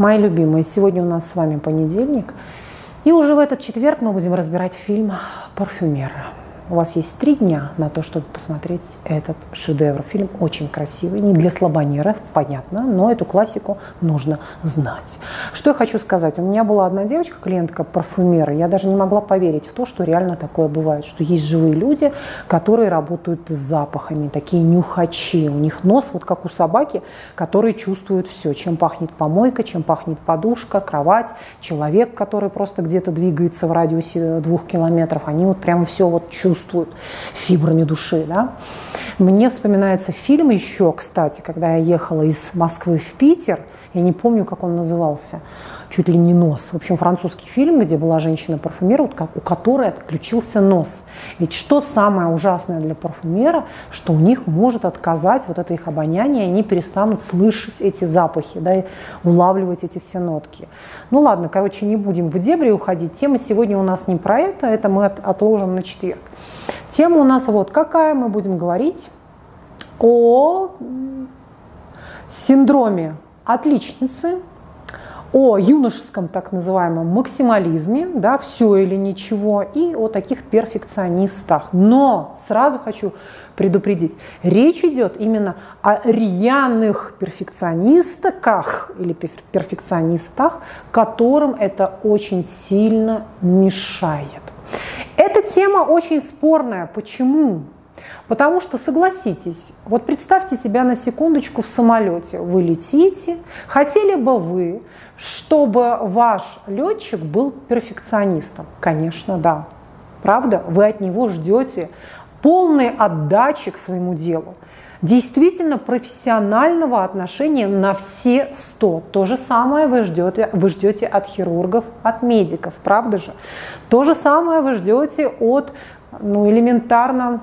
Мои любимые, сегодня у нас с вами понедельник. И уже в этот четверг мы будем разбирать фильм «Парфюмер». У вас есть три дня на то, чтобы посмотреть этот шедевр. Фильм очень красивый, не для слабонеров, понятно, но эту классику нужно знать. Что я хочу сказать. У меня была одна девочка, клиентка парфюмера, я даже не могла поверить в то, что реально такое бывает, что есть живые люди, которые работают с запахами, такие нюхачи. У них нос вот как у собаки, которые чувствуют все, чем пахнет помойка, чем пахнет подушка, кровать, человек, который просто где-то двигается в радиусе двух километров, они вот прямо все вот чувствуют чувствуют фибрами души. Да? Мне вспоминается фильм еще, кстати, когда я ехала из Москвы в Питер, я не помню, как он назывался, чуть ли не нос. В общем, французский фильм, где была женщина-парфюмер, у которой отключился нос. Ведь что самое ужасное для парфюмера, что у них может отказать вот это их обоняние, и они перестанут слышать эти запахи, да, и улавливать эти все нотки. Ну ладно, короче, не будем в дебри уходить. Тема сегодня у нас не про это, это мы от, отложим на четверг. Тема у нас вот какая, мы будем говорить о синдроме отличницы, о юношеском так называемом максимализме, да, все или ничего, и о таких перфекционистах. Но сразу хочу предупредить, речь идет именно о рьяных перфекционистках или перфекционистах, которым это очень сильно мешает. Эта тема очень спорная. Почему? Потому что, согласитесь, вот представьте себя на секундочку в самолете. Вы летите, хотели бы вы, чтобы ваш летчик был перфекционистом? Конечно, да. Правда? Вы от него ждете полной отдачи к своему делу действительно профессионального отношения на все сто. То же самое вы ждете, вы ждете от хирургов, от медиков, правда же? То же самое вы ждете от ну, элементарно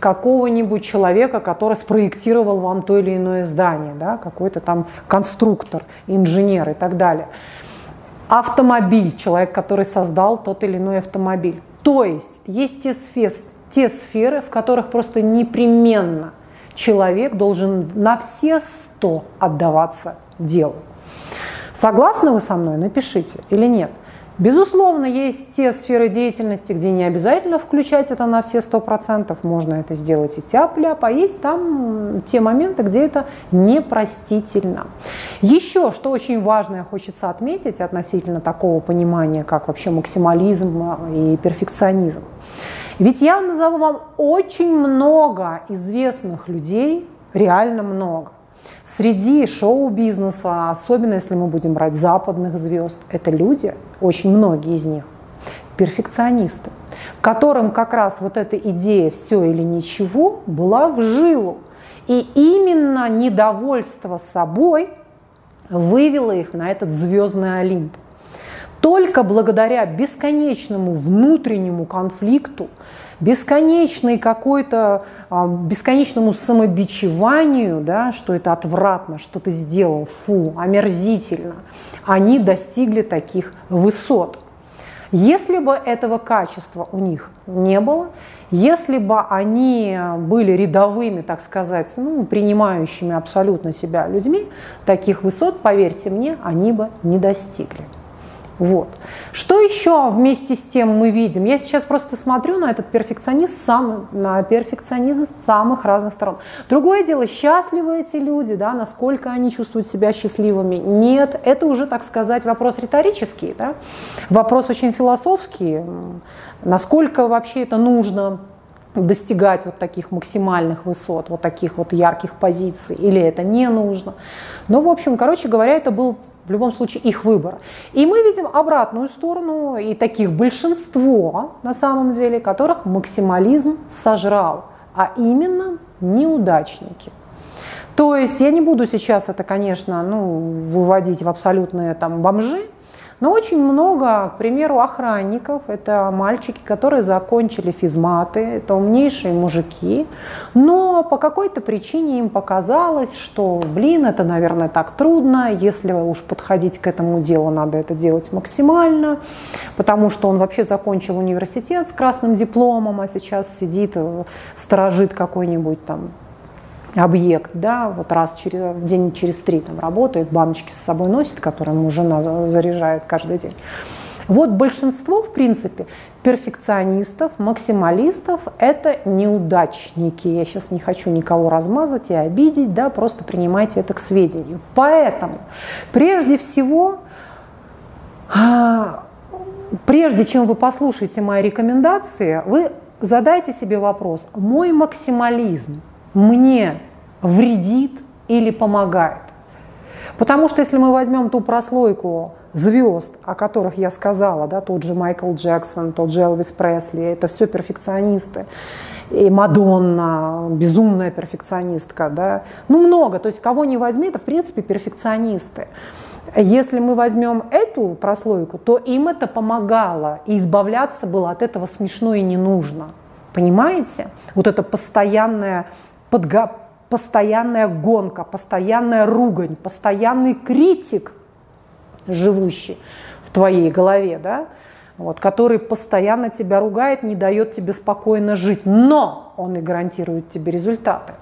какого-нибудь человека, который спроектировал вам то или иное здание, да, какой-то там конструктор, инженер и так далее. Автомобиль, человек, который создал тот или иной автомобиль. То есть есть те сферы, те сферы, в которых просто непременно человек должен на все сто отдаваться делу. Согласны вы со мной? Напишите или нет. Безусловно, есть те сферы деятельности, где не обязательно включать это на все сто процентов, можно это сделать и тяп-ляп, а есть там те моменты, где это непростительно. Еще, что очень важное хочется отметить относительно такого понимания, как вообще максимализм и перфекционизм. Ведь я назову вам очень много известных людей, реально много. Среди шоу-бизнеса, особенно если мы будем брать западных звезд, это люди, очень многие из них, перфекционисты, которым как раз вот эта идея «все или ничего» была в жилу. И именно недовольство собой вывело их на этот звездный Олимп. Только благодаря бесконечному внутреннему конфликту, бесконечной какой-то, а, бесконечному самобичеванию, да, что это отвратно, что ты сделал, фу, омерзительно, они достигли таких высот. Если бы этого качества у них не было, если бы они были рядовыми, так сказать, ну, принимающими абсолютно себя людьми, таких высот, поверьте мне, они бы не достигли. Вот. Что еще вместе с тем мы видим? Я сейчас просто смотрю на этот перфекционизм, сам, на перфекционизм с самых разных сторон. Другое дело, счастливы эти люди, да, насколько они чувствуют себя счастливыми? Нет, это уже, так сказать, вопрос риторический, да? вопрос очень философский. Насколько вообще это нужно? достигать вот таких максимальных высот, вот таких вот ярких позиций, или это не нужно. Но, в общем, короче говоря, это был в любом случае их выбор. И мы видим обратную сторону, и таких большинство на самом деле, которых максимализм сожрал, а именно неудачники. То есть я не буду сейчас это, конечно, ну, выводить в абсолютные там бомжи, но очень много, к примеру, охранников. Это мальчики, которые закончили физматы, это умнейшие мужики. Но по какой-то причине им показалось, что, блин, это, наверное, так трудно. Если уж подходить к этому делу, надо это делать максимально. Потому что он вообще закончил университет с красным дипломом, а сейчас сидит, э, сторожит какой-нибудь там объект, да, вот раз через, день через три там работает, баночки с собой носит, которые ему жена заряжает каждый день. Вот большинство, в принципе, перфекционистов, максималистов – это неудачники. Я сейчас не хочу никого размазать и обидеть, да, просто принимайте это к сведению. Поэтому, прежде всего, а, прежде чем вы послушаете мои рекомендации, вы задайте себе вопрос, мой максимализм мне вредит или помогает? Потому что если мы возьмем ту прослойку звезд, о которых я сказала, да, тот же Майкл Джексон, тот же Элвис Пресли, это все перфекционисты, и Мадонна, безумная перфекционистка, да, ну много, то есть кого не возьми, это в принципе перфекционисты. Если мы возьмем эту прослойку, то им это помогало, и избавляться было от этого смешно и не нужно. Понимаете? Вот это постоянная, подго... постоянная гонка, постоянная ругань, постоянный критик, живущий в твоей голове, да? вот, который постоянно тебя ругает, не дает тебе спокойно жить, но он и гарантирует тебе результаты.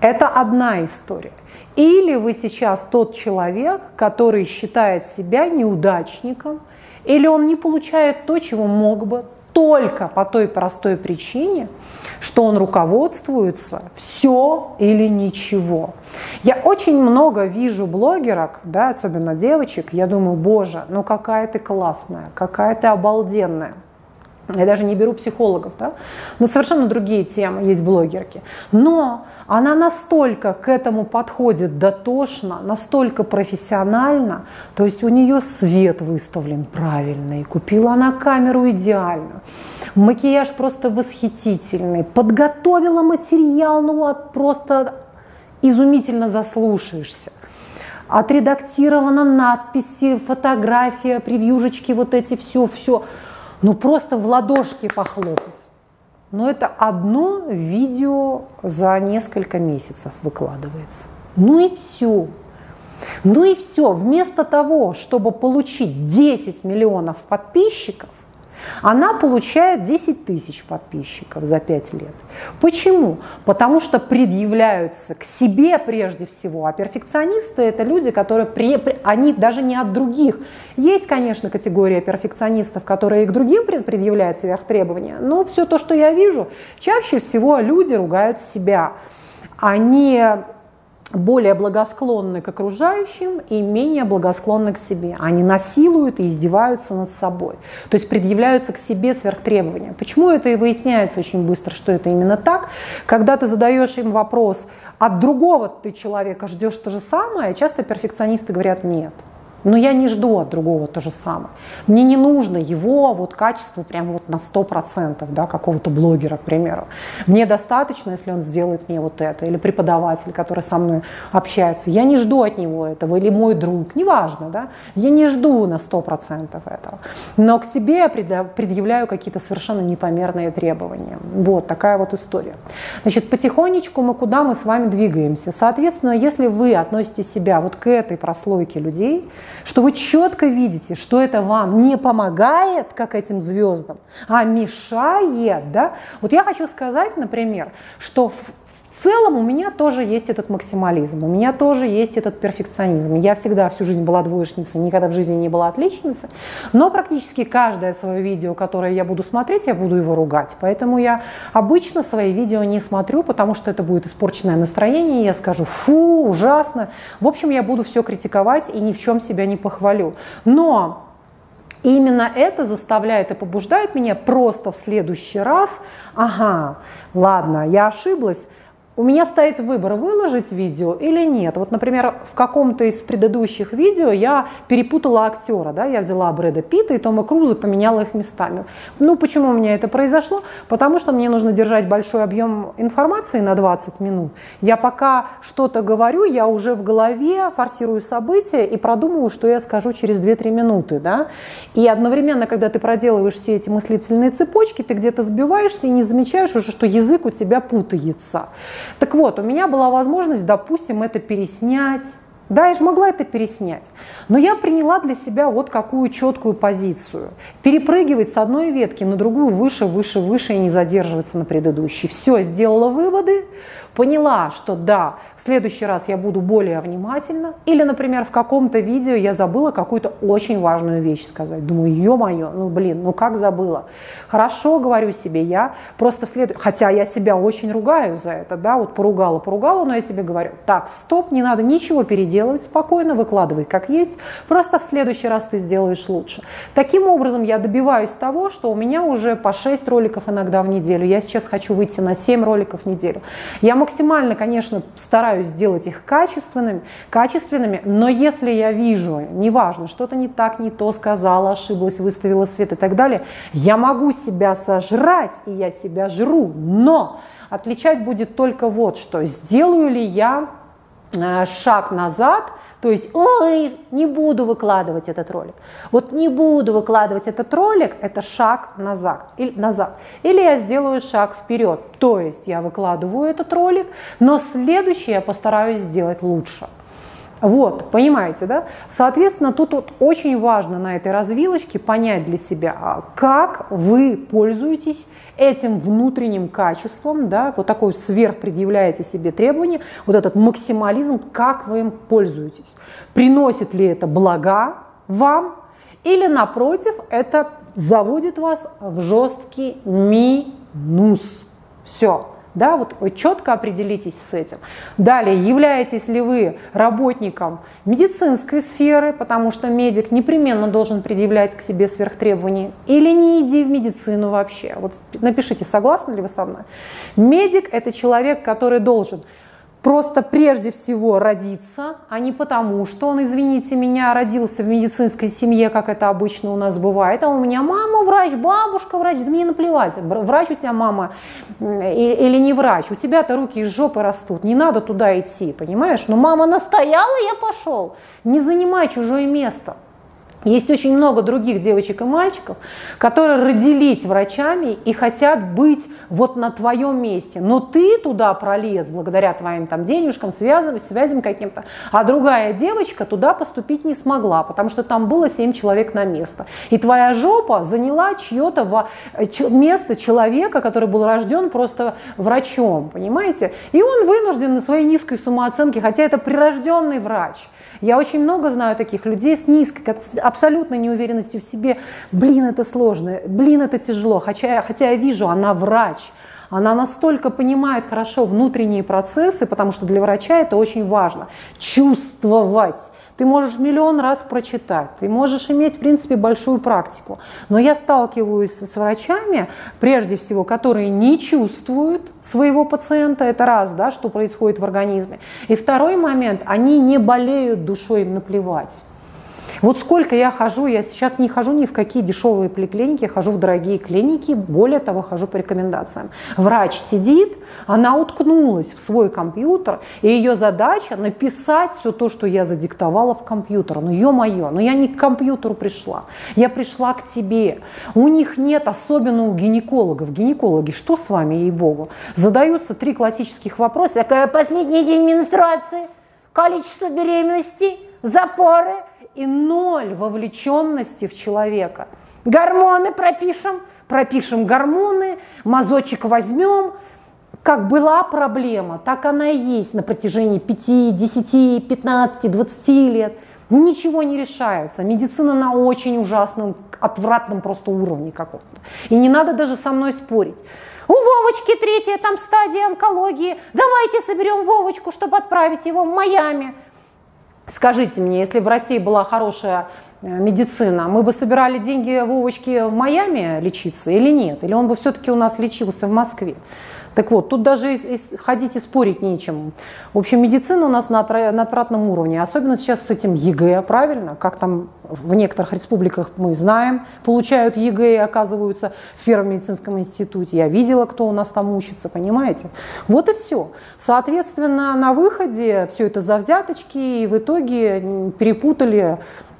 Это одна история. Или вы сейчас тот человек, который считает себя неудачником, или он не получает то, чего мог бы, только по той простой причине, что он руководствуется все или ничего. Я очень много вижу блогерок, да, особенно девочек, я думаю, боже, ну какая ты классная, какая ты обалденная. Я даже не беру психологов, да, на совершенно другие темы есть блогерки. Но она настолько к этому подходит дотошно, настолько профессионально, то есть у нее свет выставлен правильный, купила она камеру идеально, макияж просто восхитительный, подготовила материал, ну вот просто изумительно заслушаешься отредактирована надписи, фотография, превьюшечки, вот эти все, все ну просто в ладошки похлопать. Но это одно видео за несколько месяцев выкладывается. Ну и все. Ну и все. Вместо того, чтобы получить 10 миллионов подписчиков, она получает 10 тысяч подписчиков за 5 лет. Почему? Потому что предъявляются к себе прежде всего, а перфекционисты это люди, которые при, они даже не от других. Есть, конечно, категория перфекционистов, которые и к другим предъявляют сверхтребования, но все то, что я вижу, чаще всего люди ругают себя. Они более благосклонны к окружающим и менее благосклонны к себе. Они насилуют и издеваются над собой. То есть предъявляются к себе сверхтребования. Почему это и выясняется очень быстро, что это именно так? Когда ты задаешь им вопрос, от другого ты человека ждешь то же самое, часто перфекционисты говорят нет. Но я не жду от другого то же самое. Мне не нужно его вот качество прямо вот на 100%, да, какого-то блогера, к примеру. Мне достаточно, если он сделает мне вот это, или преподаватель, который со мной общается. Я не жду от него этого, или мой друг, неважно, да. Я не жду на 100% этого. Но к себе я предъявляю какие-то совершенно непомерные требования. Вот такая вот история. Значит, потихонечку мы куда мы с вами двигаемся. Соответственно, если вы относите себя вот к этой прослойке людей, что вы четко видите, что это вам не помогает, как этим звездам, а мешает, да? Вот я хочу сказать, например, что в, целом у меня тоже есть этот максимализм, у меня тоже есть этот перфекционизм. Я всегда всю жизнь была двоечницей, никогда в жизни не была отличницей, но практически каждое свое видео, которое я буду смотреть, я буду его ругать. Поэтому я обычно свои видео не смотрю, потому что это будет испорченное настроение, я скажу «фу, ужасно». В общем, я буду все критиковать и ни в чем себя не похвалю. Но и именно это заставляет и побуждает меня просто в следующий раз, ага, ладно, я ошиблась, у меня стоит выбор, выложить видео или нет. Вот, например, в каком-то из предыдущих видео я перепутала актера, да, я взяла Брэда Питта и Тома Круза, поменяла их местами. Ну, почему у меня это произошло? Потому что мне нужно держать большой объем информации на 20 минут. Я пока что-то говорю, я уже в голове форсирую события и продумываю, что я скажу через 2-3 минуты, да. И одновременно, когда ты проделываешь все эти мыслительные цепочки, ты где-то сбиваешься и не замечаешь уже, что язык у тебя путается. Так вот, у меня была возможность, допустим, это переснять. Да, я же могла это переснять. Но я приняла для себя вот какую четкую позицию. Перепрыгивать с одной ветки на другую выше, выше, выше и не задерживаться на предыдущей. Все, сделала выводы, поняла, что да, в следующий раз я буду более внимательна, или, например, в каком-то видео я забыла какую-то очень важную вещь сказать. Думаю, ё-моё, ну блин, ну как забыла? Хорошо, говорю себе я, просто в след... хотя я себя очень ругаю за это, да, вот поругала, поругала, но я себе говорю, так, стоп, не надо ничего переделывать, спокойно выкладывай как есть, просто в следующий раз ты сделаешь лучше. Таким образом я добиваюсь того, что у меня уже по 6 роликов иногда в неделю, я сейчас хочу выйти на 7 роликов в неделю. Я максимально, конечно, стараюсь сделать их качественными, качественными, но если я вижу, неважно, что-то не так, не то сказала, ошиблась, выставила свет и так далее, я могу себя сожрать, и я себя жру, но отличать будет только вот что, сделаю ли я э, шаг назад, то есть, ой, не буду выкладывать этот ролик. Вот не буду выкладывать этот ролик, это шаг назад. Или, назад. или я сделаю шаг вперед. То есть я выкладываю этот ролик, но следующий я постараюсь сделать лучше. Вот, понимаете, да? Соответственно, тут вот очень важно на этой развилочке понять для себя, а как вы пользуетесь этим внутренним качеством, да, вот такой сверх предъявляете себе требования, вот этот максимализм, как вы им пользуетесь. Приносит ли это блага вам или, напротив, это заводит вас в жесткий минус. Все. Да, вот четко определитесь с этим. Далее, являетесь ли вы работником медицинской сферы, потому что медик непременно должен предъявлять к себе сверхтребования, или не иди в медицину вообще. Вот напишите, согласны ли вы со мной. Медик – это человек, который должен просто прежде всего родиться, а не потому, что он, извините меня, родился в медицинской семье, как это обычно у нас бывает, а у меня мама врач, бабушка врач, да мне наплевать, врач у тебя мама или не врач, у тебя-то руки из жопы растут, не надо туда идти, понимаешь? Но мама настояла, я пошел. Не занимай чужое место. Есть очень много других девочек и мальчиков, которые родились врачами и хотят быть вот на твоем месте. Но ты туда пролез благодаря твоим там денежкам, связям, связям каким-то, а другая девочка туда поступить не смогла, потому что там было 7 человек на место. И твоя жопа заняла чье-то место человека, который был рожден просто врачом, понимаете? И он вынужден на своей низкой самооценке, хотя это прирожденный врач – я очень много знаю таких людей с низкой, абсолютной неуверенностью в себе. Блин, это сложно, блин, это тяжело. Хотя, хотя я вижу, она врач, она настолько понимает хорошо внутренние процессы, потому что для врача это очень важно. Чувствовать ты можешь миллион раз прочитать, ты можешь иметь, в принципе, большую практику. Но я сталкиваюсь с врачами, прежде всего, которые не чувствуют своего пациента, это раз, да, что происходит в организме. И второй момент, они не болеют душой, им наплевать. Вот сколько я хожу, я сейчас не хожу ни в какие дешевые поликлиники, я хожу в дорогие клиники, более того, хожу по рекомендациям. Врач сидит, она уткнулась в свой компьютер, и ее задача написать все то, что я задиктовала в компьютер. Ну, ё-моё, ну я не к компьютеру пришла, я пришла к тебе. У них нет, особенно у гинекологов. Гинекологи, что с вами, ей-богу? Задаются три классических вопроса. Какая последний день менструации? Количество беременности? Запоры? И ноль вовлеченности в человека. Гормоны пропишем, пропишем гормоны, мазочек возьмем. Как была проблема, так она и есть на протяжении 5, 10, 15, 20 лет. Ничего не решается. Медицина на очень ужасном, отвратном просто уровне каком-то. И не надо даже со мной спорить. У Вовочки третья там стадия онкологии. Давайте соберем Вовочку, чтобы отправить его в Майами. Скажите мне, если в России была хорошая медицина, мы бы собирали деньги Вовочки в Майами лечиться или нет? Или он бы все-таки у нас лечился в Москве? Так вот, тут даже ходить и спорить нечем. В общем, медицина у нас на, на отвратном уровне, особенно сейчас с этим ЕГЭ, правильно? Как там в некоторых республиках мы знаем, получают ЕГЭ и оказываются в Первом медицинском институте. Я видела, кто у нас там учится, понимаете? Вот и все. Соответственно, на выходе все это за взяточки, и в итоге перепутали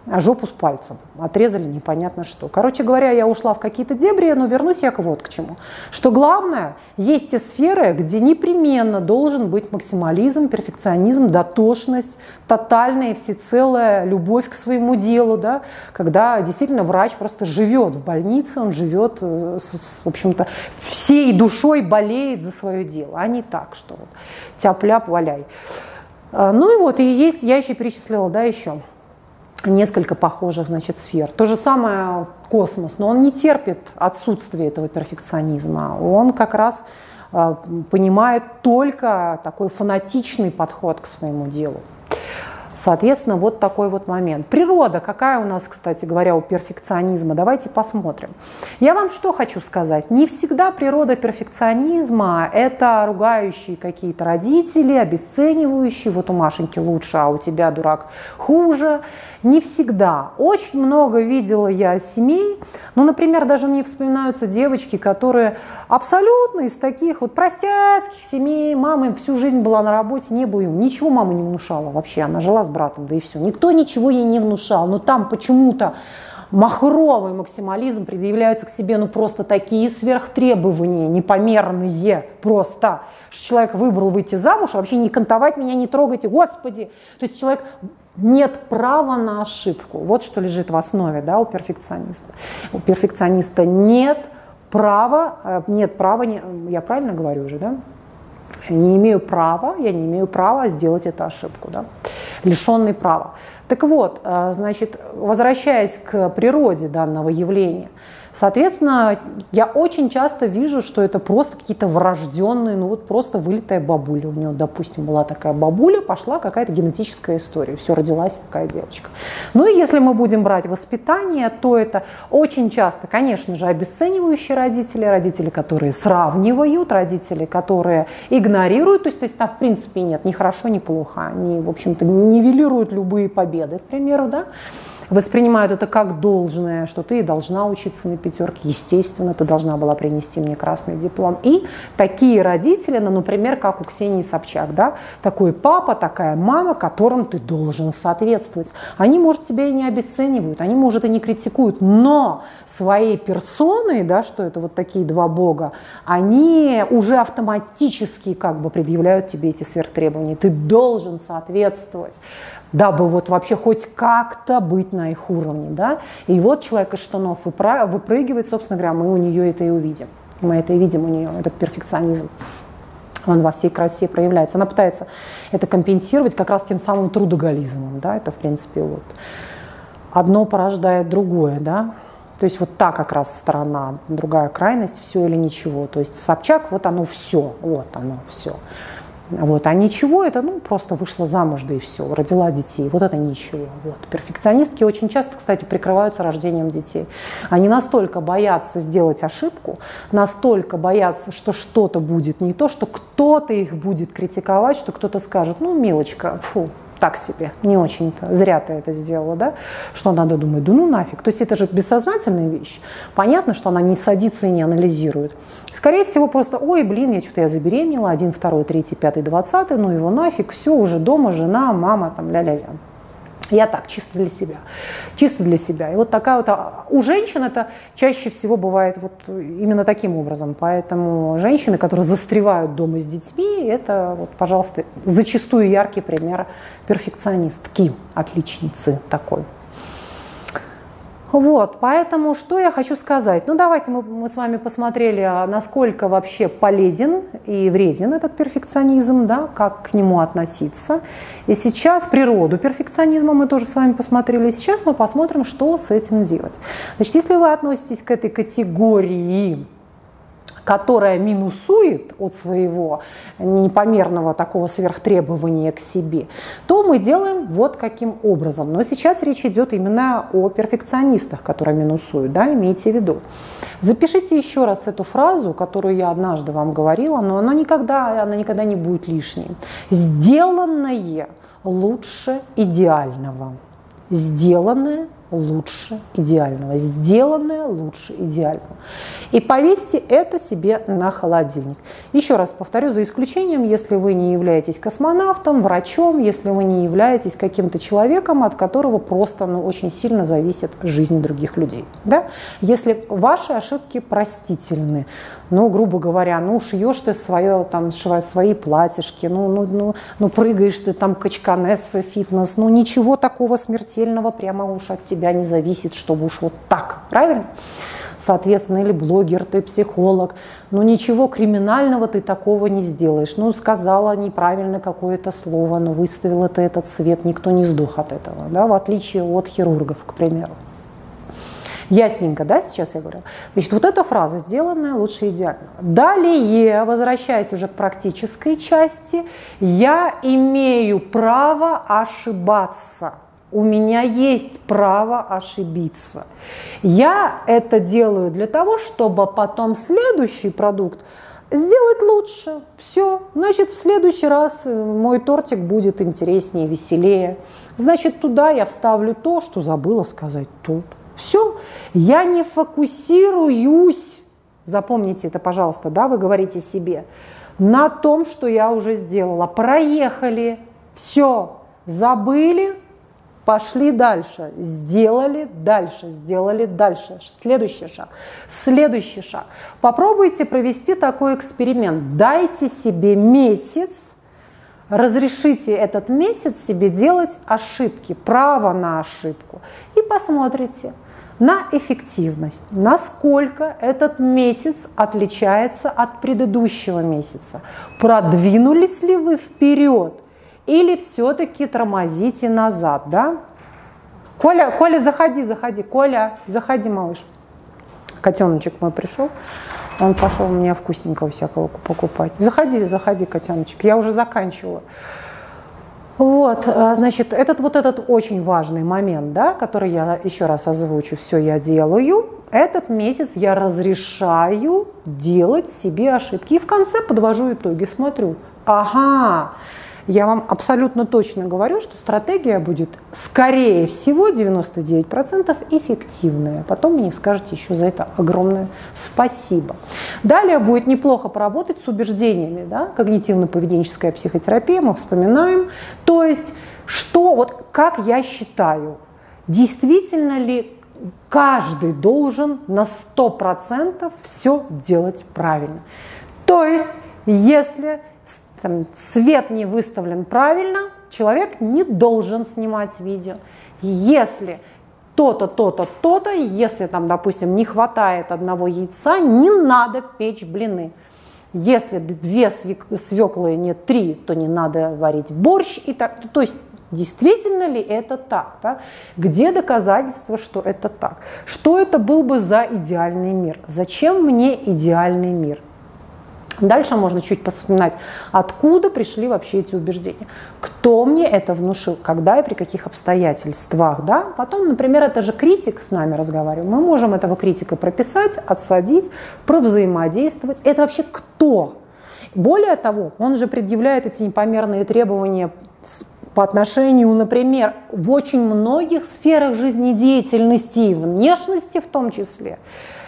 жопу с пальцем. Отрезали непонятно что. Короче говоря, я ушла в какие-то дебри, но вернусь я к вот к чему. Что главное, есть те сферы, где непременно должен быть максимализм, перфекционизм, дотошность, тотальная и всецелая любовь к своему делу, да, когда действительно врач просто живет в больнице, он живет, э, в общем-то, всей душой болеет за свое дело, а не так, что вот тяп-ляп, валяй. А, ну и вот, и есть, я еще перечислила, да, еще несколько похожих, значит, сфер. То же самое космос, но он не терпит отсутствие этого перфекционизма. Он как раз э, понимает только такой фанатичный подход к своему делу. Соответственно, вот такой вот момент. Природа, какая у нас, кстати говоря, у перфекционизма? Давайте посмотрим. Я вам что хочу сказать? Не всегда природа перфекционизма – это ругающие какие-то родители, обесценивающие. Вот у Машеньки лучше, а у тебя, дурак, хуже. Не всегда. Очень много видела я семей. Ну, например, даже мне вспоминаются девочки, которые абсолютно из таких вот простецких семей. Мама всю жизнь была на работе, не было им. Ничего мама не внушала вообще. Она жила с братом, да и все. Никто ничего ей не внушал. Но там почему-то махровый максимализм, предъявляются к себе ну просто такие сверхтребования, непомерные просто, человек выбрал выйти замуж, вообще не кантовать меня, не трогайте, господи. То есть человек нет права на ошибку. Вот что лежит в основе да, у перфекциониста. У перфекциониста нет права, э, нет права, я правильно говорю уже, да? Не имею права, я не имею права сделать эту ошибку, да? лишенный права. Так вот, э, значит, возвращаясь к природе данного явления, Соответственно, я очень часто вижу, что это просто какие-то врожденные, ну вот просто вылитая бабуля. У нее, допустим, была такая бабуля, пошла какая-то генетическая история, все, родилась такая девочка. Ну и если мы будем брать воспитание, то это очень часто, конечно же, обесценивающие родители, родители, которые сравнивают, родители, которые игнорируют, то есть, то есть там в принципе нет ни хорошо, ни плохо, они, в общем-то, нивелируют любые победы, к примеру, да, воспринимают это как должное, что ты должна учиться на пятерке, естественно, ты должна была принести мне красный диплом. И такие родители, ну, например, как у Ксении Собчак, да, такой папа, такая мама, которым ты должен соответствовать. Они, может, тебя и не обесценивают, они, может, и не критикуют, но своей персоной, да, что это вот такие два бога, они уже автоматически как бы предъявляют тебе эти сверхтребования. Ты должен соответствовать дабы вот вообще хоть как-то быть на их уровне, да. И вот человек из штанов выпрыгивает, собственно говоря, мы у нее это и увидим. Мы это и видим у нее, этот перфекционизм. Он во всей красе проявляется. Она пытается это компенсировать как раз тем самым трудоголизмом, да, это в принципе вот одно порождает другое, да. То есть вот та как раз сторона, другая крайность, все или ничего. То есть Собчак, вот оно все, вот оно все. Вот. А ничего, это ну, просто вышла замуж, да и все, родила детей. Вот это ничего. Вот. Перфекционистки очень часто, кстати, прикрываются рождением детей. Они настолько боятся сделать ошибку, настолько боятся, что что-то будет не то, что кто-то их будет критиковать, что кто-то скажет, ну, милочка, фу, так себе, не очень-то, зря ты это сделала, да, что надо думать, да ну нафиг. То есть это же бессознательная вещь. Понятно, что она не садится и не анализирует. Скорее всего, просто, ой, блин, я что-то я забеременела, один, второй, третий, пятый, двадцатый, ну его нафиг, все, уже дома, жена, мама, там, ля-ля-ля. Я так, чисто для себя. Чисто для себя. И вот такая вот... А, у женщин это чаще всего бывает вот именно таким образом. Поэтому женщины, которые застревают дома с детьми, это, вот, пожалуйста, зачастую яркий пример перфекционистки, отличницы такой. Вот, поэтому что я хочу сказать? Ну, давайте мы, мы с вами посмотрели, а, насколько вообще полезен и вреден этот перфекционизм, да, как к нему относиться. И сейчас природу перфекционизма мы тоже с вами посмотрели. Сейчас мы посмотрим, что с этим делать. Значит, если вы относитесь к этой категории которая минусует от своего непомерного такого сверхтребования к себе, то мы делаем вот каким образом. Но сейчас речь идет именно о перфекционистах, которые минусуют, да, имейте в виду. Запишите еще раз эту фразу, которую я однажды вам говорила, но она никогда, она никогда не будет лишней. Сделанное лучше идеального. Сделанное лучше идеального, сделанное лучше идеального. И повесьте это себе на холодильник. Еще раз повторю, за исключением, если вы не являетесь космонавтом, врачом, если вы не являетесь каким-то человеком, от которого просто ну, очень сильно зависит жизнь других людей. Да? Если ваши ошибки простительны, ну, грубо говоря, ну, шьешь ты свое, там, свои платьишки, ну, ну, ну, ну, прыгаешь ты там качканес, фитнес, ну, ничего такого смертельного прямо уж от тебя не зависит, чтобы уж вот так, правильно? Соответственно, или блогер, ты психолог, ну ничего криминального ты такого не сделаешь. Ну, сказала неправильно какое-то слово, но выставила ты этот цвет, никто не сдох от этого, да, в отличие от хирургов, к примеру. Ясненько, да, сейчас я говорю? Значит, вот эта фраза «сделанная лучше идеально». Далее, возвращаясь уже к практической части, я имею право ошибаться. У меня есть право ошибиться. Я это делаю для того, чтобы потом следующий продукт сделать лучше. Все. Значит, в следующий раз э, мой тортик будет интереснее, веселее. Значит, туда я вставлю то, что забыла сказать тут. Все. Я не фокусируюсь, запомните это, пожалуйста, да, вы говорите себе, на том, что я уже сделала. Проехали, все, забыли, пошли дальше, сделали дальше, сделали дальше. Следующий шаг. Следующий шаг. Попробуйте провести такой эксперимент. Дайте себе месяц, разрешите этот месяц себе делать ошибки, право на ошибку. И посмотрите – на эффективность, насколько этот месяц отличается от предыдущего месяца. Продвинулись ли вы вперед или все-таки тормозите назад, да? Коля, Коля, заходи, заходи, Коля, заходи, малыш. Котеночек мой пришел, он пошел мне вкусненького всякого покупать. Заходи, заходи, котеночек, я уже заканчиваю. Вот, а, значит, этот вот этот очень важный момент, да, который я еще раз озвучу, все я делаю, этот месяц я разрешаю делать себе ошибки. И в конце подвожу итоги, смотрю, ага, я вам абсолютно точно говорю, что стратегия будет, скорее всего, 99% эффективная. Потом мне скажете еще за это огромное спасибо. Далее будет неплохо поработать с убеждениями. Да? Когнитивно-поведенческая психотерапия мы вспоминаем. То есть, что, вот как я считаю, действительно ли каждый должен на 100% все делать правильно. То есть, если там, свет не выставлен правильно, человек не должен снимать видео. Если то-то, то-то, то-то, если там, допустим, не хватает одного яйца, не надо печь блины. Если две свеклы нет три, то не надо варить борщ. И так. То есть Действительно ли это так? Да? Где доказательства, что это так? Что это был бы за идеальный мир? Зачем мне идеальный мир? Дальше можно чуть вспоминать, откуда пришли вообще эти убеждения. Кто мне это внушил, когда и при каких обстоятельствах. Да? Потом, например, это же критик с нами разговаривает. Мы можем этого критика прописать, отсадить, провзаимодействовать. Это вообще кто? Более того, он же предъявляет эти непомерные требования по отношению, например, в очень многих сферах жизнедеятельности внешности в том числе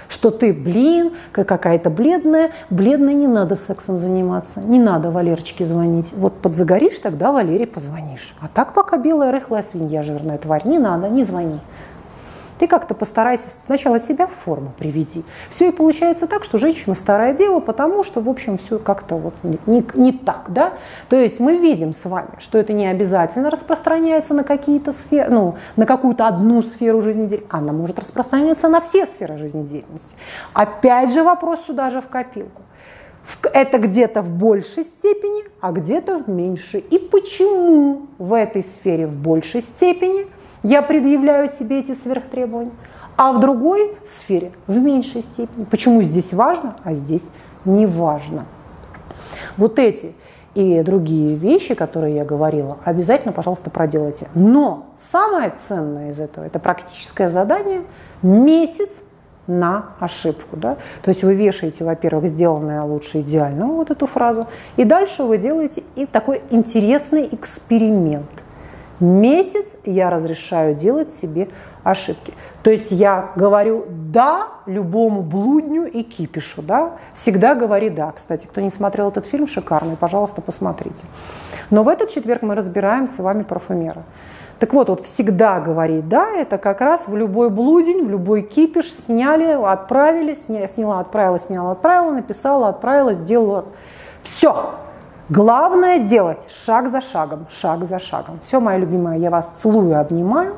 что ты, блин, какая-то бледная, бледная, не надо сексом заниматься, не надо Валерочке звонить. Вот подзагоришь, тогда Валере позвонишь. А так пока белая рыхлая свинья жирная тварь, не надо, не звони. Ты как-то постарайся сначала себя в форму приведи. Все и получается так, что женщина старая дева, потому что, в общем, все как-то вот не, не, не так, да? То есть мы видим с вами, что это не обязательно распространяется на какие-то сферы, ну, на какую-то одну сферу жизнедеятельности, она может распространяться на все сферы жизнедеятельности. Опять же вопрос сюда же в копилку. Это где-то в большей степени, а где-то в меньшей. И почему в этой сфере в большей степени – я предъявляю себе эти сверхтребования, а в другой сфере в меньшей степени. Почему здесь важно, а здесь не важно. Вот эти и другие вещи, которые я говорила, обязательно, пожалуйста, проделайте. Но самое ценное из этого – это практическое задание месяц на ошибку. Да? То есть вы вешаете, во-первых, сделанное лучше идеально, вот эту фразу, и дальше вы делаете и такой интересный эксперимент – месяц я разрешаю делать себе ошибки. То есть я говорю «да» любому блудню и кипишу. Да? Всегда говори «да». Кстати, кто не смотрел этот фильм, шикарный, пожалуйста, посмотрите. Но в этот четверг мы разбираем с вами парфюмера. Так вот, вот всегда говорить «да» – это как раз в любой блудень, в любой кипиш сняли, отправили, сняла, отправила, сняла, отправила, написала, отправила, сделала. Все. Главное делать шаг за шагом, шаг за шагом. Все, моя любимая, я вас целую, обнимаю.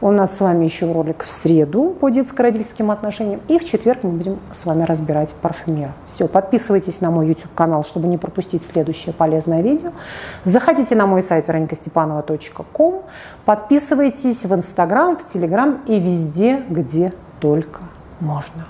У нас с вами еще ролик в среду по детско-родительским отношениям. И в четверг мы будем с вами разбирать парфюмер. Все, подписывайтесь на мой YouTube-канал, чтобы не пропустить следующее полезное видео. Заходите на мой сайт вероникастепанова.ком. Подписывайтесь в Инстаграм, в Телеграм и везде, где только можно.